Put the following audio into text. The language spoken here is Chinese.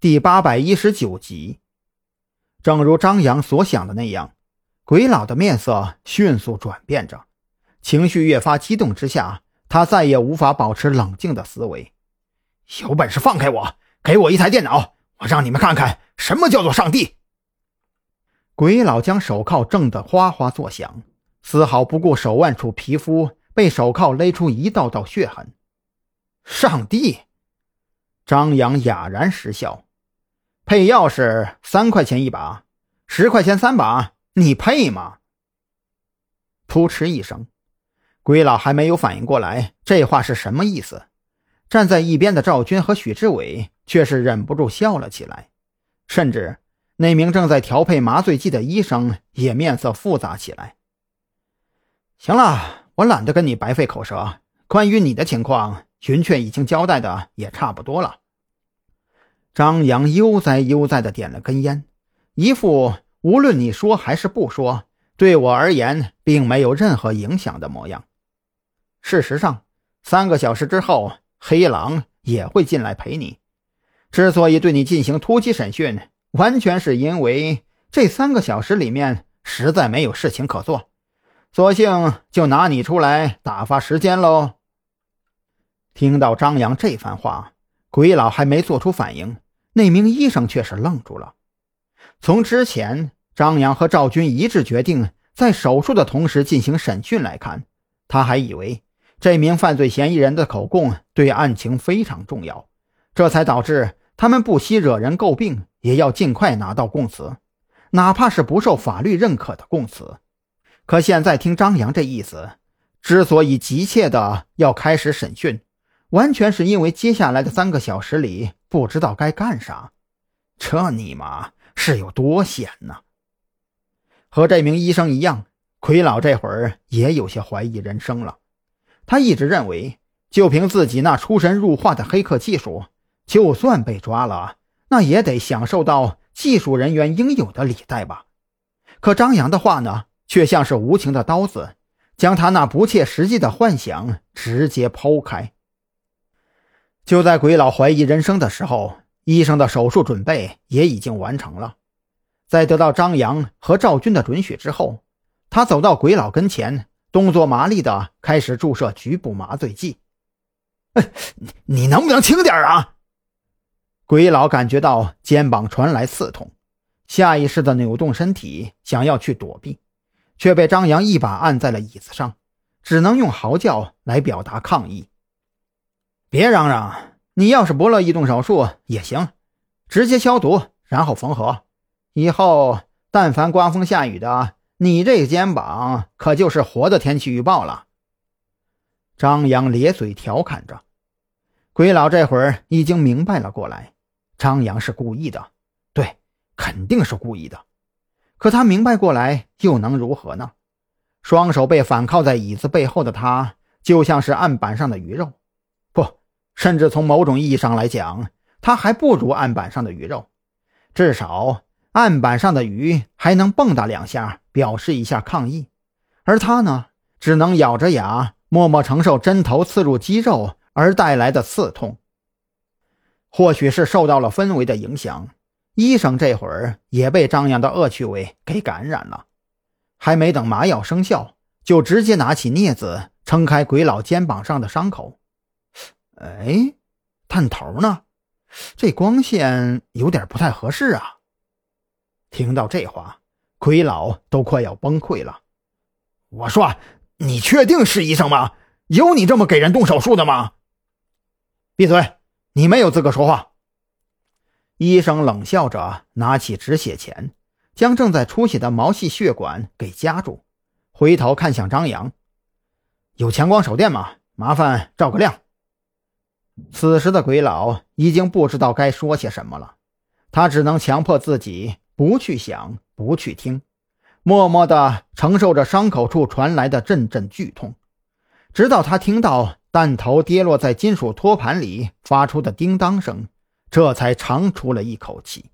第八百一十九集。正如张扬所想的那样，鬼老的面色迅速转变着，情绪越发激动之下，他再也无法保持冷静的思维。有本事放开我，给我一台电脑，我让你们看看什么叫做上帝！鬼老将手铐挣得哗哗作响，丝毫不顾手腕处皮肤被手铐勒出一道道血痕。上帝！张扬哑然失笑。配钥匙三块钱一把，十块钱三把，你配吗？噗嗤一声，鬼老还没有反应过来这话是什么意思。站在一边的赵军和许志伟却是忍不住笑了起来，甚至那名正在调配麻醉剂的医生也面色复杂起来。行了，我懒得跟你白费口舌。关于你的情况，云雀已经交代的也差不多了。张扬悠哉悠哉地点了根烟，一副无论你说还是不说，对我而言并没有任何影响的模样。事实上，三个小时之后，黑狼也会进来陪你。之所以对你进行突击审讯，完全是因为这三个小时里面实在没有事情可做，索性就拿你出来打发时间喽。听到张扬这番话。鬼老还没做出反应，那名医生却是愣住了。从之前张扬和赵军一致决定在手术的同时进行审讯来看，他还以为这名犯罪嫌疑人的口供对案情非常重要，这才导致他们不惜惹人诟病，也要尽快拿到供词，哪怕是不受法律认可的供词。可现在听张扬这意思，之所以急切的要开始审讯。完全是因为接下来的三个小时里不知道该干啥，这尼玛是有多闲呢？和这名医生一样，奎老这会儿也有些怀疑人生了。他一直认为，就凭自己那出神入化的黑客技术，就算被抓了，那也得享受到技术人员应有的礼待吧。可张扬的话呢，却像是无情的刀子，将他那不切实际的幻想直接剖开。就在鬼老怀疑人生的时候，医生的手术准备也已经完成了。在得到张扬和赵军的准许之后，他走到鬼老跟前，动作麻利的开始注射局部麻醉剂。哎，你能不能轻点啊？鬼老感觉到肩膀传来刺痛，下意识的扭动身体想要去躲避，却被张扬一把按在了椅子上，只能用嚎叫来表达抗议。别嚷嚷！你要是不乐意动手术也行，直接消毒然后缝合。以后但凡刮风下雨的，你这肩膀可就是活的天气预报了。张扬咧嘴调侃着，鬼老这会儿已经明白了过来，张扬是故意的，对，肯定是故意的。可他明白过来又能如何呢？双手被反靠在椅子背后的他，就像是案板上的鱼肉。甚至从某种意义上来讲，他还不如案板上的鱼肉。至少案板上的鱼还能蹦跶两下，表示一下抗议，而他呢，只能咬着牙，默默承受针头刺入肌肉而带来的刺痛。或许是受到了氛围的影响，医生这会儿也被张扬的恶趣味给感染了。还没等麻药生效，就直接拿起镊子撑开鬼老肩膀上的伤口。哎，探头呢？这光线有点不太合适啊！听到这话，奎老都快要崩溃了。我说：“你确定是医生吗？有你这么给人动手术的吗？”闭嘴！你没有资格说话。医生冷笑着拿起止血钳，将正在出血的毛细血管给夹住，回头看向张扬：“有强光手电吗？麻烦照个亮。”此时的鬼老已经不知道该说些什么了，他只能强迫自己不去想、不去听，默默的承受着伤口处传来的阵阵剧痛，直到他听到弹头跌落在金属托盘里发出的叮当声，这才长出了一口气。